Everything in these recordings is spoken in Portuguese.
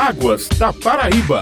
Águas da Paraíba.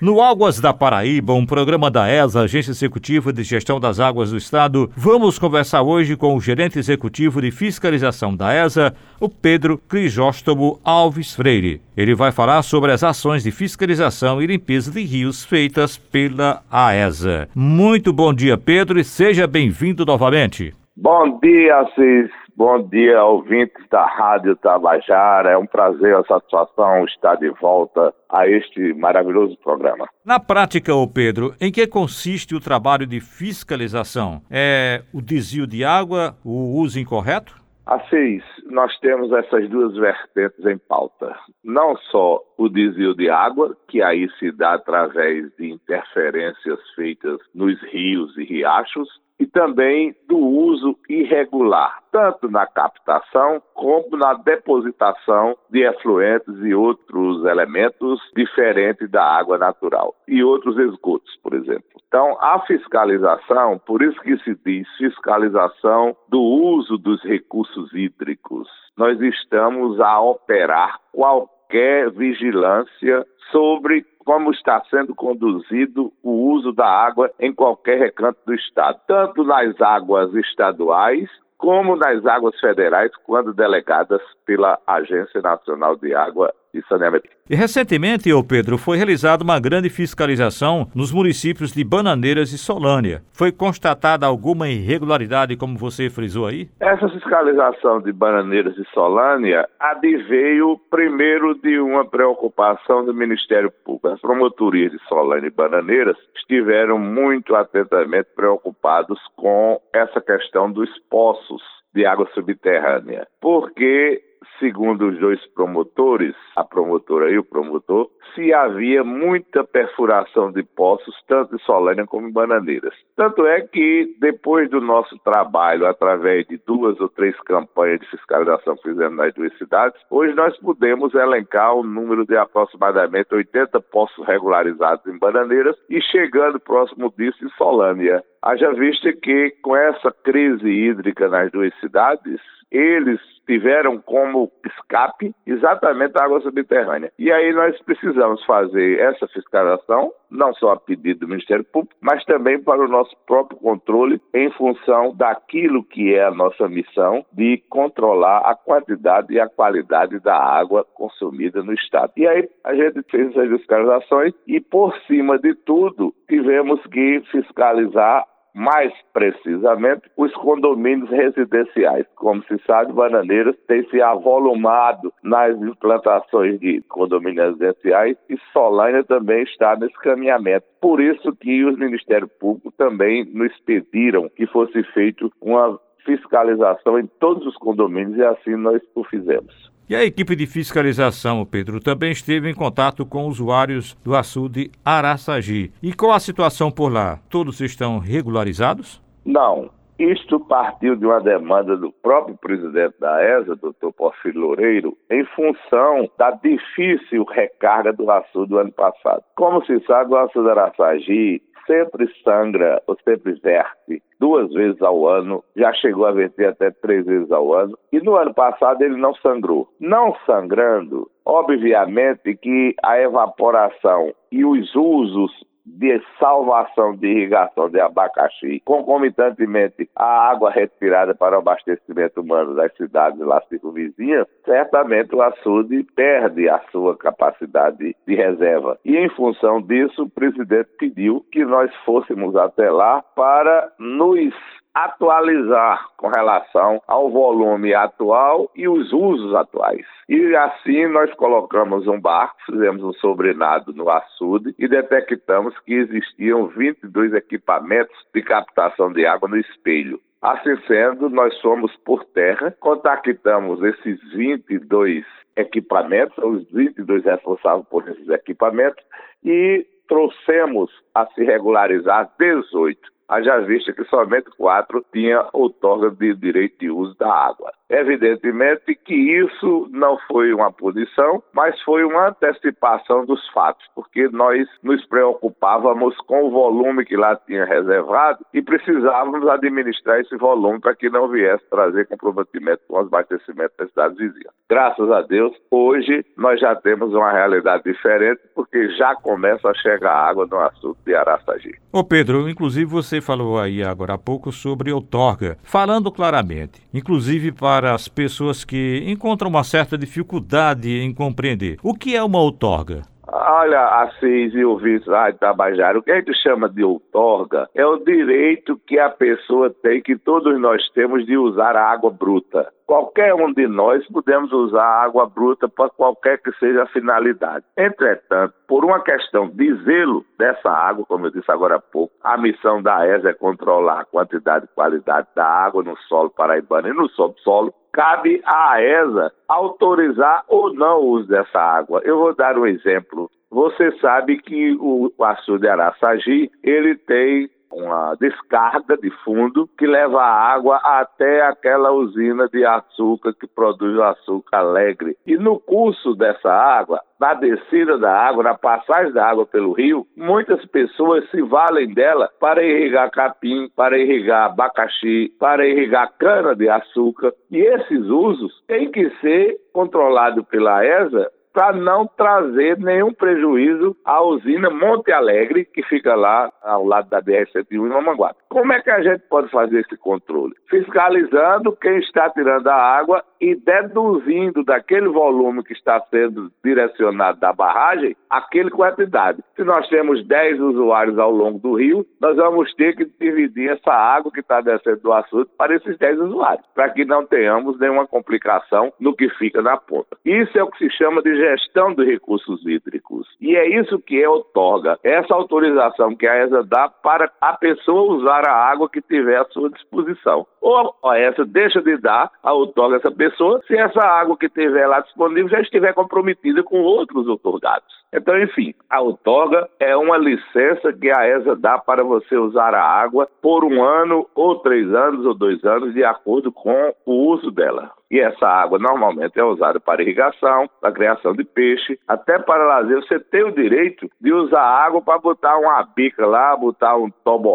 No Águas da Paraíba, um programa da ESA, Agência Executiva de Gestão das Águas do Estado, vamos conversar hoje com o gerente executivo de fiscalização da ESA, o Pedro Crisóstomo Alves Freire. Ele vai falar sobre as ações de fiscalização e limpeza de rios feitas pela AESA. Muito bom dia, Pedro, e seja bem-vindo novamente. Bom dia, Assis. Bom dia, ouvintes da Rádio Tabajara. É um prazer, a satisfação estar de volta a este maravilhoso programa. Na prática, ô Pedro, em que consiste o trabalho de fiscalização? É o desvio de água, o uso incorreto? Assis, nós temos essas duas vertentes em pauta. Não só o desvio de água, que aí se dá através de interferências feitas nos rios e riachos, e também do uso irregular, tanto na captação como na depositação de efluentes e outros elementos diferentes da água natural e outros esgotos, por exemplo. Então, a fiscalização, por isso que se diz fiscalização do uso dos recursos hídricos. Nós estamos a operar qualquer vigilância sobre como está sendo conduzido o uso da água em qualquer recanto do Estado, tanto nas águas estaduais como nas águas federais, quando delegadas pela Agência Nacional de Água e Saneamento. E recentemente, ô Pedro, foi realizada uma grande fiscalização nos municípios de Bananeiras e Solânia. Foi constatada alguma irregularidade, como você frisou aí? Essa fiscalização de Bananeiras e Solânia adveio primeiro de uma preocupação do Ministério Público. As promotorias de Solânia e Bananeiras estiveram muito atentamente preocupados com essa questão dos poços de água subterrânea, porque segundo os dois promotores, a promotora e o promotor, se havia muita perfuração de poços, tanto em Solânia como em Bananeiras. Tanto é que, depois do nosso trabalho, através de duas ou três campanhas de fiscalização que fizemos nas duas cidades, hoje nós podemos elencar um número de aproximadamente 80 poços regularizados em Bananeiras e chegando próximo disso em Solânia. Haja vista que, com essa crise hídrica nas duas cidades, eles tiveram como escape exatamente a água subterrânea. E aí nós precisamos fazer essa fiscalização, não só a pedido do Ministério Público, mas também para o nosso próprio controle, em função daquilo que é a nossa missão de controlar a quantidade e a qualidade da água consumida no Estado. E aí a gente fez essas fiscalizações e, por cima de tudo, tivemos que fiscalizar mais precisamente os condomínios residenciais. Como se sabe, Bananeiras tem se avolumado nas implantações de condomínios residenciais e Solânia também está nesse caminhamento. Por isso que os Ministérios Públicos também nos pediram que fosse feito uma fiscalização em todos os condomínios e assim nós o fizemos. E a equipe de fiscalização, Pedro, também esteve em contato com usuários do açude Araçagi. E qual a situação por lá? Todos estão regularizados? Não. Isto partiu de uma demanda do próprio presidente da ESA, doutor Porfírio Loureiro, em função da difícil recarga do açude do ano passado. Como se sabe, o açude Araçagi sempre sangra ou sempre verte duas vezes ao ano, já chegou a verter até três vezes ao ano, e no ano passado ele não sangrou. Não sangrando, obviamente que a evaporação e os usos de salvação de irrigação de abacaxi, concomitantemente a água retirada para o abastecimento humano das cidades lá circunvizinhas, certamente o açude perde a sua capacidade de reserva. E em função disso, o presidente pediu que nós fôssemos até lá para nos atualizar com relação ao volume atual e os usos atuais. E assim nós colocamos um barco, fizemos um sobrenado no açude e detectamos que existiam 22 equipamentos de captação de água no espelho. Assim sendo, nós fomos por terra, contactamos esses 22 equipamentos, os 22 responsáveis por esses equipamentos, e trouxemos a se regularizar 18. Haja vista que somente quatro tinham outorga de direito de uso da água. Evidentemente que isso não foi uma punição, mas foi uma antecipação dos fatos, porque nós nos preocupávamos com o volume que lá tinha reservado e precisávamos administrar esse volume para que não viesse trazer comprometimento com os abastecimentos das cidades vizinhas. Graças a Deus, hoje nós já temos uma realidade diferente, porque já começa a chegar água no açude de Araçagi. Ô Pedro, inclusive você falou aí agora há pouco sobre outorga, falando claramente, inclusive para as pessoas que encontram uma certa dificuldade em compreender. O que é uma outorga? Olha, Assis e o vice Rádio Tabajara, o que a gente chama de outorga é o direito que a pessoa tem, que todos nós temos, de usar a água bruta. Qualquer um de nós podemos usar água bruta para qualquer que seja a finalidade. Entretanto, por uma questão de zelo dessa água, como eu disse agora há pouco, a missão da ESA é controlar a quantidade e qualidade da água no solo paraibano e no subsolo cabe à ESA autorizar ou não o uso dessa água. Eu vou dar um exemplo. Você sabe que o açude Araçagi, ele tem uma descarga de fundo que leva a água até aquela usina de açúcar que produz o açúcar alegre. E no curso dessa água, na descida da água, na passagem da água pelo rio, muitas pessoas se valem dela para irrigar capim, para irrigar abacaxi, para irrigar cana de açúcar. E esses usos têm que ser controlados pela ESA para não trazer nenhum prejuízo à usina Monte Alegre, que fica lá ao lado da BR-101 em Mamanguape. Como é que a gente pode fazer esse controle? Fiscalizando quem está tirando a água e deduzindo daquele volume que está sendo direcionado da barragem aquele quantidade. Se nós temos 10 usuários ao longo do rio, nós vamos ter que dividir essa água que está descendo do açude para esses 10 usuários, para que não tenhamos nenhuma complicação no que fica na ponta. Isso é o que se chama de gestão de recursos hídricos. E é isso que é outorga, essa autorização que a ESA dá para a pessoa usar a água que tiver à sua disposição. Ou a ESA deixa de dar a outorga a essa pessoa se essa água que tiver lá disponível já estiver comprometida com outros outorgados. Então, enfim, a outorga é uma licença que a ESA dá para você usar a água por um ano, ou três anos, ou dois anos, de acordo com o uso dela. E essa água normalmente é usada para irrigação, para criação de peixe, até para lazer. Você tem o direito de usar água para botar uma bica lá, botar um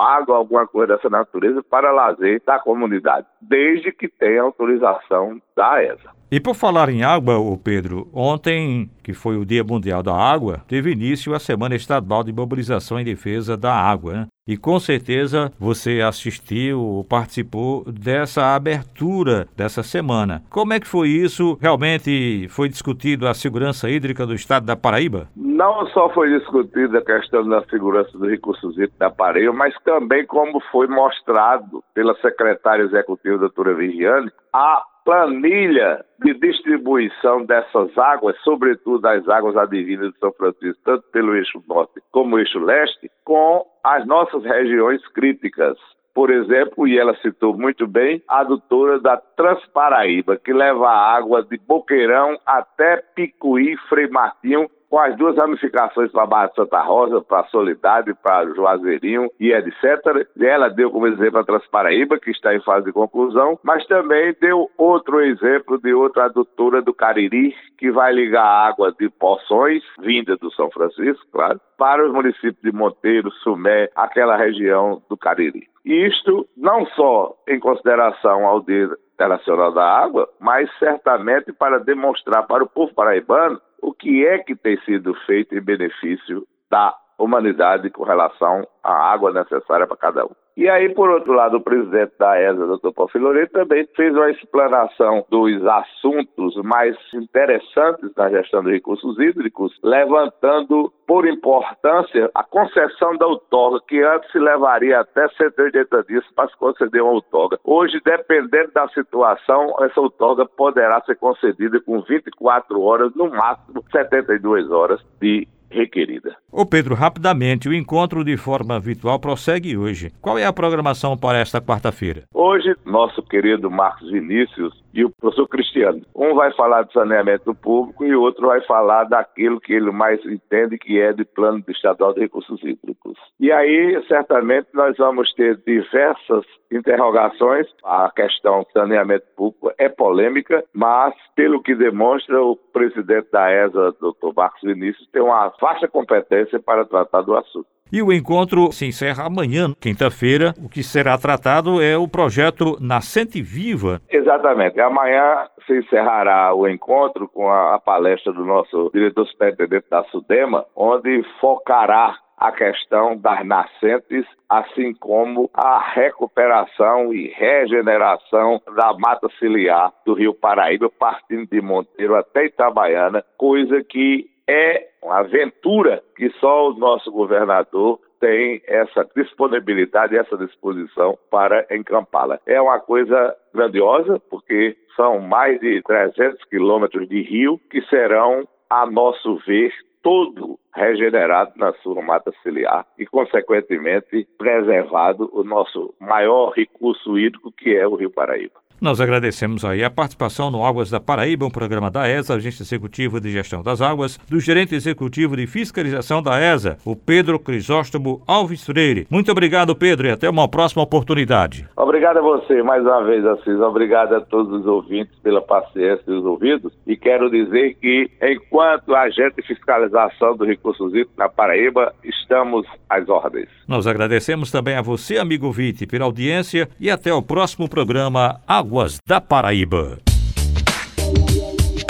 água, alguma coisa dessa natureza para lazer da comunidade, desde que tenha autorização da ESA. E por falar em água, o Pedro, ontem, que foi o Dia Mundial da Água, teve início a Semana Estadual de Mobilização em Defesa da Água, né? E com certeza você assistiu ou participou dessa abertura dessa semana. Como é que foi isso? Realmente foi discutido a segurança hídrica do estado da Paraíba? Não só foi discutida a questão da segurança dos recursos hídricos da Paraíba, mas também como foi mostrado pela secretária executiva, doutora Vigiane, a planilha de distribuição dessas águas, sobretudo as águas advindas de São Francisco, tanto pelo eixo norte como o eixo leste, com as nossas regiões críticas. Por exemplo, e ela citou muito bem, a adutora da Transparaíba, que leva a água de Boqueirão até Picuí, Frei Martinho, com as duas ramificações para a Barra Santa Rosa, para Solidade, para Juazeirinho e etc. Ela deu como exemplo a Transparaíba, que está em fase de conclusão, mas também deu outro exemplo de outra adutora do Cariri, que vai ligar a água de Poções, vinda do São Francisco, claro, para os municípios de Monteiro, Sumé, aquela região do Cariri. Isto não só em consideração ao Dia Internacional da Água, mas certamente para demonstrar para o povo paraibano o que é que tem sido feito em benefício da humanidade com relação à água necessária para cada um. E aí, por outro lado, o presidente da ESA, doutor Paulo Filoreto, também fez uma explanação dos assuntos mais interessantes na gestão de recursos hídricos, levantando por importância a concessão da outorga, que antes se levaria até 180 dias para se conceder uma outorga. Hoje, dependendo da situação, essa outorga poderá ser concedida com 24 horas, no máximo 72 horas de requerida. Ô Pedro, rapidamente, o encontro de forma virtual prossegue hoje. Qual é a programação para esta quarta-feira? Hoje, nosso querido Marcos Vinícius e o professor Cristiano. Um vai falar de saneamento público e o outro vai falar daquilo que ele mais entende, que é de plano estadual de recursos hídricos. E aí, certamente, nós vamos ter diversas interrogações. A questão do saneamento público é polêmica, mas, pelo que demonstra, o presidente da ESA, doutor Marcos Vinícius, tem uma vasta competência para tratar do assunto. E o encontro se encerra amanhã, quinta-feira. O que será tratado é o projeto Nascente Viva. Exatamente. Amanhã se encerrará o encontro com a, a palestra do nosso diretor superintendente da SUDEMA, onde focará a questão das nascentes, assim como a recuperação e regeneração da mata ciliar do Rio Paraíba, partindo de Monteiro até Itabaiana, coisa que é uma aventura que só o nosso governador tem essa disponibilidade, essa disposição para encampá-la. É uma coisa grandiosa, porque são mais de 300 quilômetros de rio que serão, a nosso ver, todo regenerado na sua mata ciliar e, consequentemente, preservado o nosso maior recurso hídrico, que é o Rio Paraíba. Nós agradecemos aí a participação no Águas da Paraíba, um programa da ESA, Agência Executiva de Gestão das Águas, do gerente executivo de fiscalização da ESA, o Pedro Crisóstomo Alves Freire. Muito obrigado, Pedro, e até uma próxima oportunidade. Obrigado a você mais uma vez, Assis. Obrigado a todos os ouvintes pela paciência e os ouvidos. E quero dizer que, enquanto agente de fiscalização do Recursos Hídricos na Paraíba, estamos às ordens. Nós agradecemos também a você, amigo Vite, pela audiência e até o próximo programa Águas da Paraíba.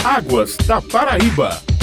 Águas da Paraíba.